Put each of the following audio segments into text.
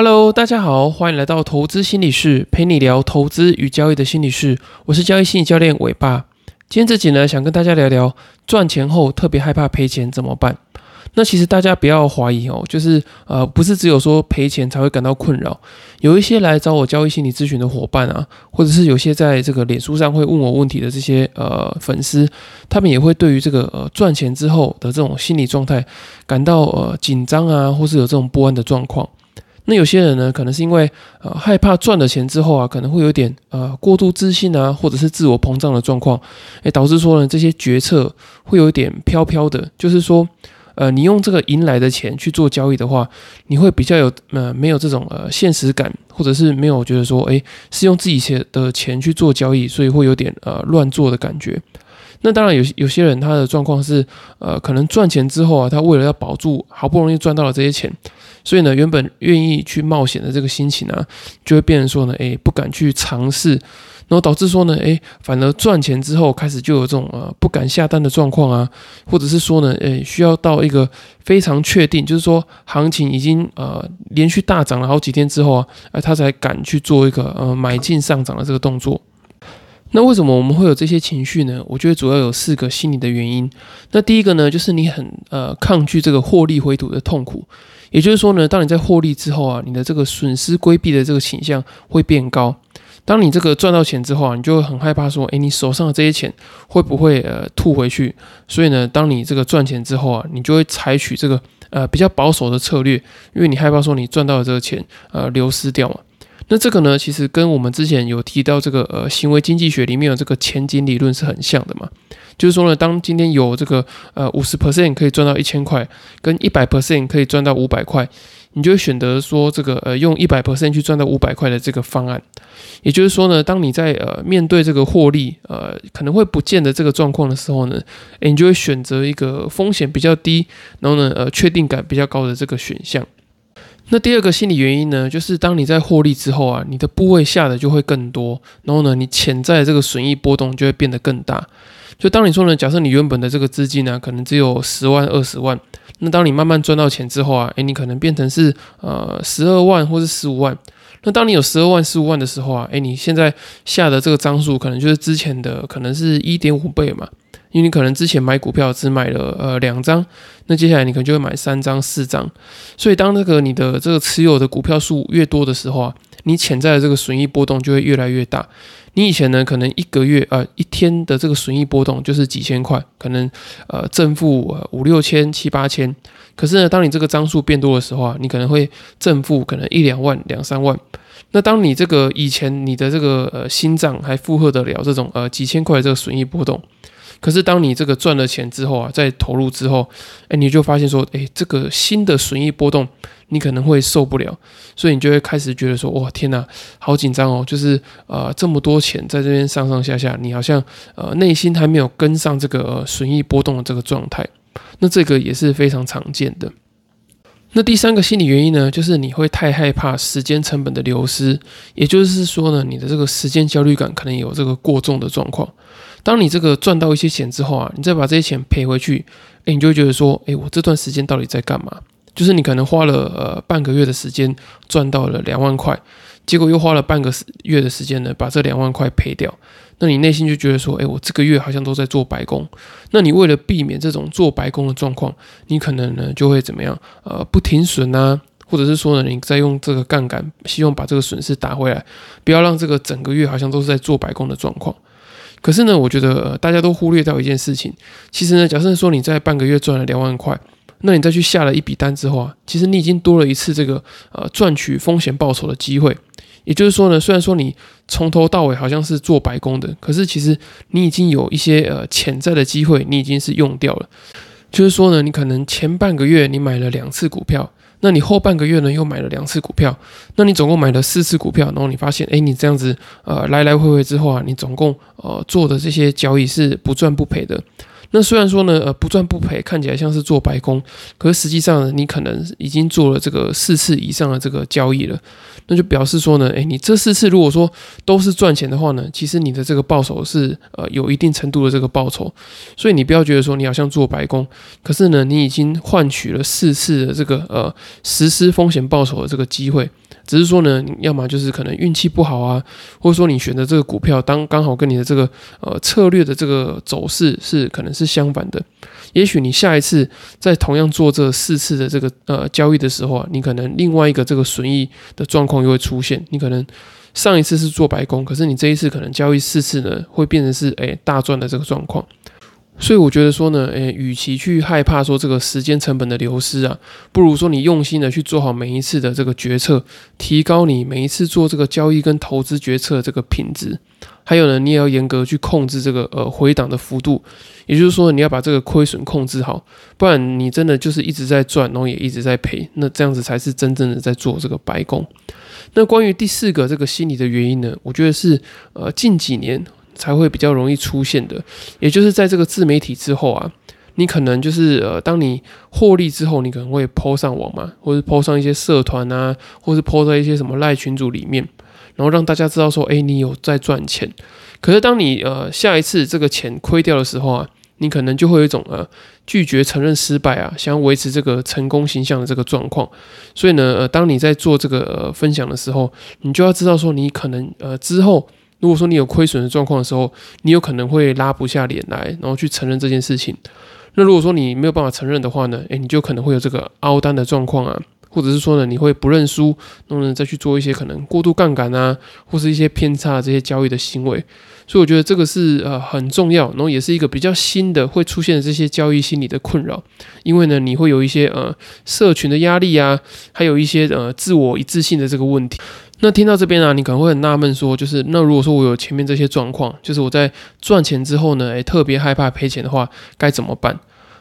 Hello，大家好，欢迎来到投资心理室，陪你聊投资与交易的心理室。我是交易心理教练伟爸。今天这集呢，想跟大家聊聊赚钱后特别害怕赔钱怎么办。那其实大家不要怀疑哦，就是呃，不是只有说赔钱才会感到困扰。有一些来找我交易心理咨询的伙伴啊，或者是有些在这个脸书上会问我问题的这些呃粉丝，他们也会对于这个呃赚钱之后的这种心理状态感到呃紧张啊，或是有这种不安的状况。那有些人呢，可能是因为呃害怕赚了钱之后啊，可能会有点呃过度自信啊，或者是自我膨胀的状况，诶，导致说呢这些决策会有点飘飘的。就是说，呃，你用这个赢来的钱去做交易的话，你会比较有呃没有这种呃现实感，或者是没有觉得说，诶，是用自己钱的钱去做交易，所以会有点呃乱做的感觉。那当然有有些人他的状况是呃可能赚钱之后啊，他为了要保住好不容易赚到了这些钱。所以呢，原本愿意去冒险的这个心情啊，就会变成说呢，哎，不敢去尝试，然后导致说呢，哎，反而赚钱之后开始就有这种呃不敢下单的状况啊，或者是说呢，哎，需要到一个非常确定，就是说行情已经呃连续大涨了好几天之后啊，哎，他才敢去做一个呃买进上涨的这个动作。那为什么我们会有这些情绪呢？我觉得主要有四个心理的原因。那第一个呢，就是你很呃抗拒这个获利回吐的痛苦。也就是说呢，当你在获利之后啊，你的这个损失规避的这个倾向会变高。当你这个赚到钱之后啊，你就会很害怕说，诶，你手上的这些钱会不会呃吐回去？所以呢，当你这个赚钱之后啊，你就会采取这个呃比较保守的策略，因为你害怕说你赚到的这个钱呃流失掉嘛。那这个呢，其实跟我们之前有提到这个呃行为经济学里面有这个前景理论是很像的嘛。就是说呢，当今天有这个呃五十 percent 可以赚到一千块，跟一百 percent 可以赚到五百块，你就会选择说这个呃用一百 percent 去赚到五百块的这个方案。也就是说呢，当你在呃面对这个获利呃可能会不见的这个状况的时候呢，诶，你就会选择一个风险比较低，然后呢呃确定感比较高的这个选项。那第二个心理原因呢，就是当你在获利之后啊，你的部位下的就会更多，然后呢你潜在的这个损益波动就会变得更大。就当你说呢，假设你原本的这个资金呢，可能只有十万、二十万，那当你慢慢赚到钱之后啊，诶，你可能变成是呃十二万或是十五万。那当你有十二万、十五万的时候啊，诶，你现在下的这个张数可能就是之前的可能是一点五倍嘛，因为你可能之前买股票只买了呃两张，那接下来你可能就会买三张、四张。所以当那个你的这个持有的股票数越多的时候啊，你潜在的这个损益波动就会越来越大。你以前呢，可能一个月呃一天的这个损益波动就是几千块，可能呃正负五六千七八千。可是呢，当你这个张数变多的时候啊，你可能会正负可能一两万两三万。那当你这个以前你的这个呃心脏还负荷得了这种呃几千块的这个损益波动。可是，当你这个赚了钱之后啊，在投入之后，哎，你就发现说，哎，这个新的损益波动，你可能会受不了，所以你就会开始觉得说，哇，天哪，好紧张哦！就是呃，这么多钱在这边上上下下，你好像呃内心还没有跟上这个损益波动的这个状态，那这个也是非常常见的。那第三个心理原因呢，就是你会太害怕时间成本的流失，也就是说呢，你的这个时间焦虑感可能有这个过重的状况。当你这个赚到一些钱之后啊，你再把这些钱赔回去，诶，你就会觉得说，诶，我这段时间到底在干嘛？就是你可能花了呃半个月的时间赚到了两万块，结果又花了半个月的时间呢，把这两万块赔掉。那你内心就觉得说，诶，我这个月好像都在做白工。那你为了避免这种做白工的状况，你可能呢就会怎么样？呃，不停损啊，或者是说呢，你在用这个杠杆，希望把这个损失打回来，不要让这个整个月好像都是在做白工的状况。可是呢，我觉得大家都忽略掉一件事情。其实呢，假设说你在半个月赚了两万块，那你再去下了一笔单之后啊，其实你已经多了一次这个呃赚取风险报酬的机会。也就是说呢，虽然说你从头到尾好像是做白工的，可是其实你已经有一些呃潜在的机会，你已经是用掉了。就是说呢，你可能前半个月你买了两次股票。那你后半个月呢又买了两次股票，那你总共买了四次股票，然后你发现，哎，你这样子呃来来回回之后啊，你总共呃做的这些交易是不赚不赔的。那虽然说呢，呃，不赚不赔，看起来像是做白工，可是实际上呢你可能已经做了这个四次以上的这个交易了，那就表示说呢，诶，你这四次如果说都是赚钱的话呢，其实你的这个报酬是呃有一定程度的这个报酬，所以你不要觉得说你好像做白工，可是呢，你已经换取了四次的这个呃实施风险报酬的这个机会，只是说呢，要么就是可能运气不好啊，或者说你选的这个股票当刚好跟你的这个呃策略的这个走势是可能是相反的。也许你下一次在同样做这四次的这个呃交易的时候啊，你可能另外一个这个损益的状况又会出现。你可能上一次是做白工，可是你这一次可能交易四次呢，会变成是诶大赚的这个状况。所以我觉得说呢，诶，与其去害怕说这个时间成本的流失啊，不如说你用心的去做好每一次的这个决策，提高你每一次做这个交易跟投资决策这个品质。还有呢，你也要严格去控制这个呃回档的幅度，也就是说你要把这个亏损控制好，不然你真的就是一直在赚，然后也一直在赔，那这样子才是真正的在做这个白工。那关于第四个这个心理的原因呢，我觉得是呃近几年才会比较容易出现的，也就是在这个自媒体之后啊，你可能就是呃当你获利之后，你可能会抛上网嘛，或者抛上一些社团啊，或是抛在一些什么赖群组里面。然后让大家知道说，哎，你有在赚钱。可是当你呃下一次这个钱亏掉的时候啊，你可能就会有一种呃拒绝承认失败啊，想要维持这个成功形象的这个状况。所以呢，呃，当你在做这个呃分享的时候，你就要知道说，你可能呃之后如果说你有亏损的状况的时候，你有可能会拉不下脸来，然后去承认这件事情。那如果说你没有办法承认的话呢，诶，你就可能会有这个凹单的状况啊。或者是说呢，你会不认输，然后呢再去做一些可能过度杠杆啊，或是一些偏差这些交易的行为。所以我觉得这个是呃很重要，然后也是一个比较新的会出现的这些交易心理的困扰。因为呢，你会有一些呃社群的压力啊，还有一些呃自我一致性的这个问题。那听到这边啊，你可能会很纳闷说，就是那如果说我有前面这些状况，就是我在赚钱之后呢，诶，特别害怕赔钱的话，该怎么办？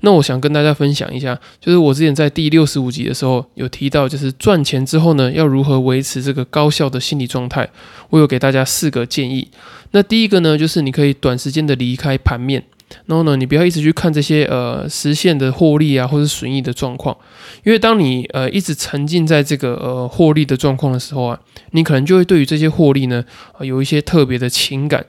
那我想跟大家分享一下，就是我之前在第六十五集的时候有提到，就是赚钱之后呢，要如何维持这个高效的心理状态。我有给大家四个建议。那第一个呢，就是你可以短时间的离开盘面，然后呢，你不要一直去看这些呃实现的获利啊或者损益的状况，因为当你呃一直沉浸在这个呃获利的状况的时候啊，你可能就会对于这些获利呢有一些特别的情感，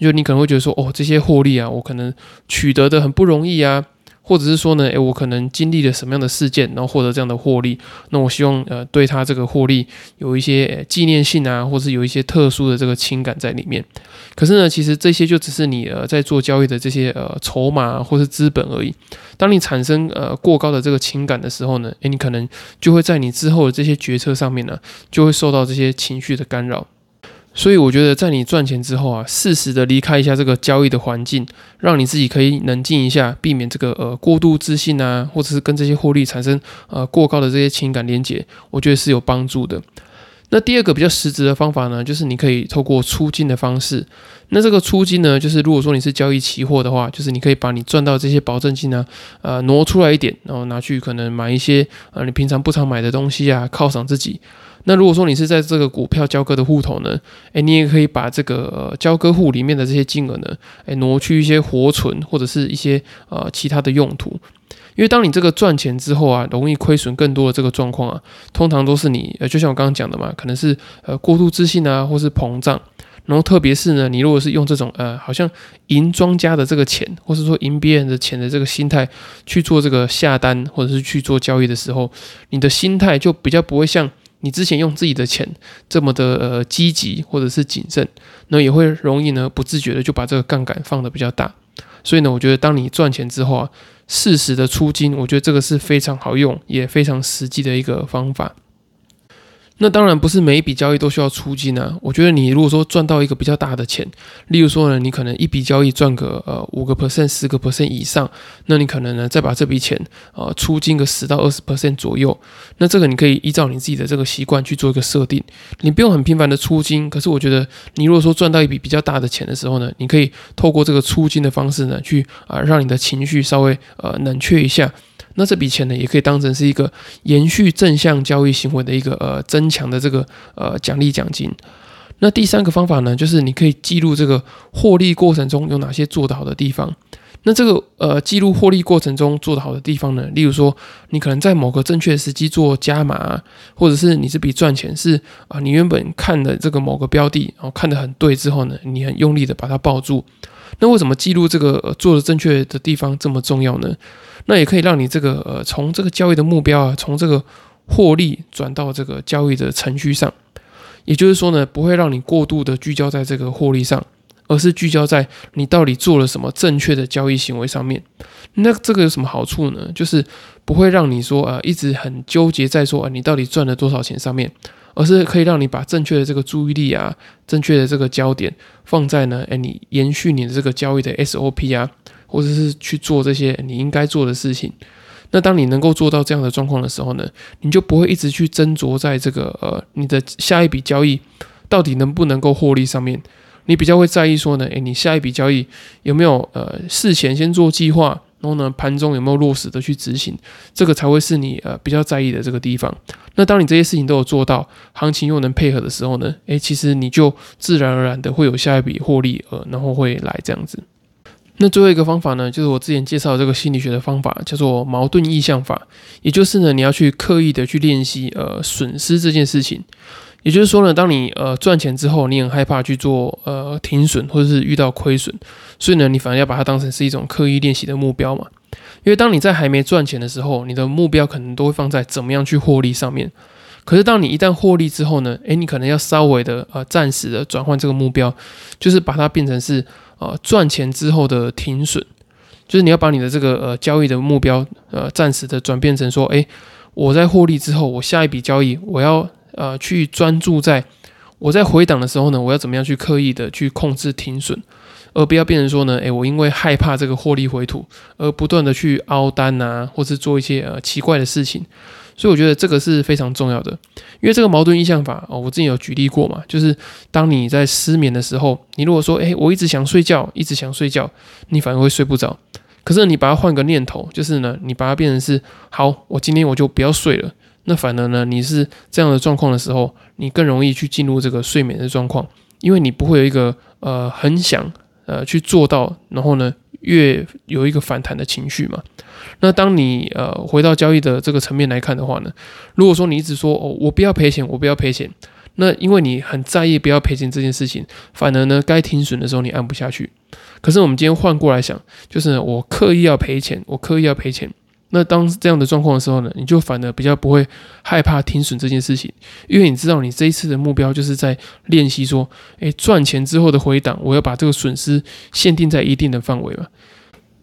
就你可能会觉得说，哦，这些获利啊，我可能取得的很不容易啊。或者是说呢，诶，我可能经历了什么样的事件，然后获得这样的获利，那我希望呃对他这个获利有一些纪念性啊，或是有一些特殊的这个情感在里面。可是呢，其实这些就只是你呃在做交易的这些呃筹码或是资本而已。当你产生呃过高的这个情感的时候呢，诶，你可能就会在你之后的这些决策上面呢，就会受到这些情绪的干扰。所以我觉得，在你赚钱之后啊，适时的离开一下这个交易的环境，让你自己可以冷静一下，避免这个呃过度自信啊，或者是跟这些获利产生呃过高的这些情感连结，我觉得是有帮助的。那第二个比较实质的方法呢，就是你可以透过出金的方式。那这个出金呢，就是如果说你是交易期货的话，就是你可以把你赚到这些保证金呢，呃挪出来一点，然后拿去可能买一些呃你平常不常买的东西啊，犒赏自己。那如果说你是在这个股票交割的户头呢，诶，你也可以把这个交割户里面的这些金额呢，诶，挪去一些活存或者是一些呃其他的用途。因为当你这个赚钱之后啊，容易亏损更多的这个状况啊，通常都是你呃，就像我刚刚讲的嘛，可能是呃过度自信啊，或是膨胀。然后特别是呢，你如果是用这种呃，好像赢庄家的这个钱，或是说赢别人的钱的这个心态去做这个下单或者是去做交易的时候，你的心态就比较不会像。你之前用自己的钱这么的呃积极或者是谨慎，那也会容易呢不自觉的就把这个杠杆放的比较大。所以呢，我觉得当你赚钱之后啊，适时的出金，我觉得这个是非常好用也非常实际的一个方法。那当然不是每一笔交易都需要出金啊。我觉得你如果说赚到一个比较大的钱，例如说呢，你可能一笔交易赚个呃五个 percent、十个 percent 以上，那你可能呢再把这笔钱啊出金个十到二十 percent 左右。那这个你可以依照你自己的这个习惯去做一个设定，你不用很频繁的出金。可是我觉得你如果说赚到一笔比较大的钱的时候呢，你可以透过这个出金的方式呢，去啊让你的情绪稍微呃冷却一下。那这笔钱呢，也可以当成是一个延续正向交易行为的一个呃增强的这个呃奖励奖金。那第三个方法呢，就是你可以记录这个获利过程中有哪些做得好的地方。那这个呃记录获利过程中做得好的地方呢，例如说你可能在某个正确时机做加码，或者是你这笔赚钱是啊你原本看的这个某个标的，然后看得很对之后呢，你很用力的把它抱住。那为什么记录这个做的正确的地方这么重要呢？那也可以让你这个呃从这个交易的目标啊，从这个获利转到这个交易的程序上，也就是说呢，不会让你过度的聚焦在这个获利上，而是聚焦在你到底做了什么正确的交易行为上面。那这个有什么好处呢？就是不会让你说啊一直很纠结在说啊你到底赚了多少钱上面，而是可以让你把正确的这个注意力啊，正确的这个焦点放在呢，哎，你延续你的这个交易的 SOP 啊，或者是去做这些你应该做的事情。那当你能够做到这样的状况的时候呢，你就不会一直去斟酌在这个呃你的下一笔交易到底能不能够获利上面，你比较会在意说呢，诶，你下一笔交易有没有呃事前先做计划，然后呢盘中有没有落实的去执行，这个才会是你呃比较在意的这个地方。那当你这些事情都有做到，行情又能配合的时候呢，诶，其实你就自然而然的会有下一笔获利呃，然后会来这样子。那最后一个方法呢，就是我之前介绍这个心理学的方法，叫做矛盾意向法。也就是呢，你要去刻意的去练习呃损失这件事情。也就是说呢，当你呃赚钱之后，你很害怕去做呃停损或者是遇到亏损，所以呢，你反而要把它当成是一种刻意练习的目标嘛。因为当你在还没赚钱的时候，你的目标可能都会放在怎么样去获利上面。可是当你一旦获利之后呢，诶，你可能要稍微的呃暂时的转换这个目标，就是把它变成是。呃，赚钱之后的停损，就是你要把你的这个呃交易的目标呃暂时的转变成说，哎，我在获利之后，我下一笔交易我要呃去专注在我在回档的时候呢，我要怎么样去刻意的去控制停损，而不要变成说呢，哎，我因为害怕这个获利回吐而不断的去凹单啊，或是做一些呃奇怪的事情。所以我觉得这个是非常重要的，因为这个矛盾意向法哦，我之前有举例过嘛，就是当你在失眠的时候，你如果说，诶，我一直想睡觉，一直想睡觉，你反而会睡不着。可是你把它换个念头，就是呢，你把它变成是，好，我今天我就不要睡了。那反而呢，你是这样的状况的时候，你更容易去进入这个睡眠的状况，因为你不会有一个呃很想呃去做到，然后呢。越有一个反弹的情绪嘛，那当你呃回到交易的这个层面来看的话呢，如果说你一直说哦我不要赔钱，我不要赔钱，那因为你很在意不要赔钱这件事情，反而呢该停损的时候你按不下去。可是我们今天换过来想，就是我刻意要赔钱，我刻意要赔钱。那当这样的状况的时候呢，你就反而比较不会害怕停损这件事情，因为你知道你这一次的目标就是在练习说，诶，赚钱之后的回档，我要把这个损失限定在一定的范围嘛。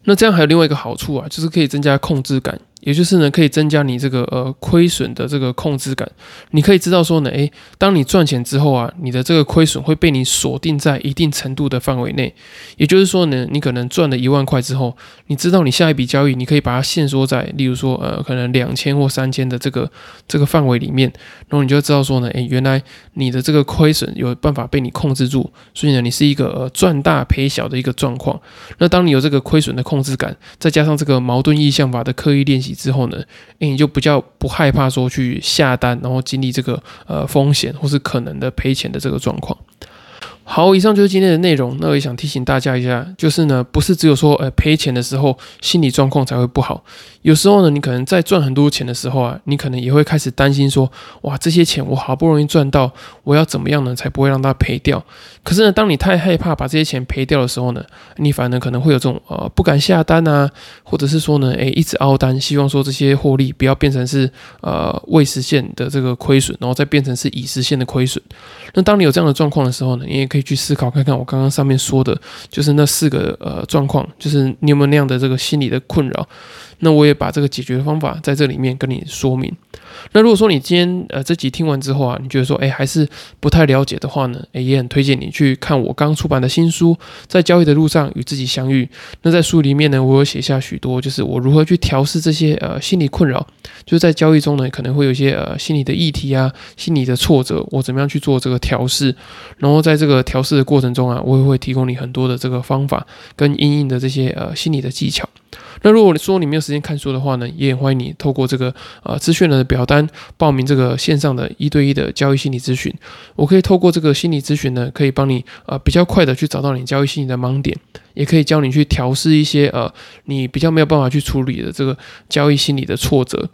那这样还有另外一个好处啊，就是可以增加控制感。也就是呢，可以增加你这个呃亏损的这个控制感。你可以知道说呢，诶，当你赚钱之后啊，你的这个亏损会被你锁定在一定程度的范围内。也就是说呢，你可能赚了一万块之后，你知道你下一笔交易，你可以把它限缩在，例如说呃，可能两千或三千的这个这个范围里面。然后你就知道说呢，诶，原来你的这个亏损有办法被你控制住，所以呢，你是一个呃赚大赔小的一个状况。那当你有这个亏损的控制感，再加上这个矛盾意向法的刻意练习。之后呢，诶，你就比较不害怕说去下单，然后经历这个呃风险或是可能的赔钱的这个状况。好，以上就是今天的内容。那我也想提醒大家一下，就是呢，不是只有说，呃，赔钱的时候心理状况才会不好。有时候呢，你可能在赚很多钱的时候啊，你可能也会开始担心说，哇，这些钱我好不容易赚到，我要怎么样呢，才不会让它赔掉？可是呢，当你太害怕把这些钱赔掉的时候呢，你反而可能会有这种呃不敢下单啊，或者是说呢，诶，一直凹单，希望说这些获利不要变成是呃未实现的这个亏损，然后再变成是已实现的亏损。那当你有这样的状况的时候呢，你也可以去思考看看我刚刚上面说的，就是那四个呃状况，就是你有没有那样的这个心理的困扰。那我也把这个解决的方法在这里面跟你说明。那如果说你今天呃这集听完之后啊，你觉得说哎还是不太了解的话呢，哎也很推荐你去看我刚出版的新书《在交易的路上与自己相遇》。那在书里面呢，我有写下许多，就是我如何去调试这些呃心理困扰，就是在交易中呢可能会有一些呃心理的议题啊、心理的挫折，我怎么样去做这个调试。然后在这个调试的过程中啊，我也会提供你很多的这个方法跟阴影的这些呃心理的技巧。那如果说你没有时间看书的话呢，也欢迎你透过这个呃资讯的表单报名这个线上的一对一的交易心理咨询。我可以透过这个心理咨询呢，可以帮你呃比较快的去找到你交易心理的盲点，也可以教你去调试一些呃你比较没有办法去处理的这个交易心理的挫折。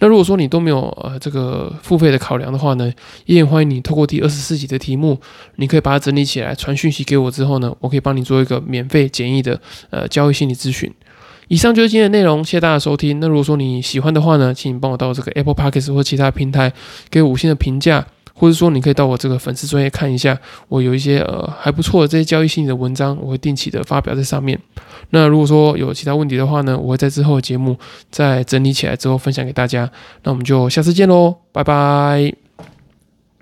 那如果说你都没有呃这个付费的考量的话呢，也欢迎你透过第二十四集的题目，你可以把它整理起来传讯息给我之后呢，我可以帮你做一个免费简易的呃交易心理咨询。以上就是今天的内容，谢谢大家收听。那如果说你喜欢的话呢，请你帮我到这个 Apple Podcast 或其他平台给五星的评价，或者说你可以到我这个粉丝专业看一下，我有一些呃还不错的这些交易心理的文章，我会定期的发表在上面。那如果说有其他问题的话呢，我会在之后的节目再整理起来之后分享给大家。那我们就下次见喽，拜拜。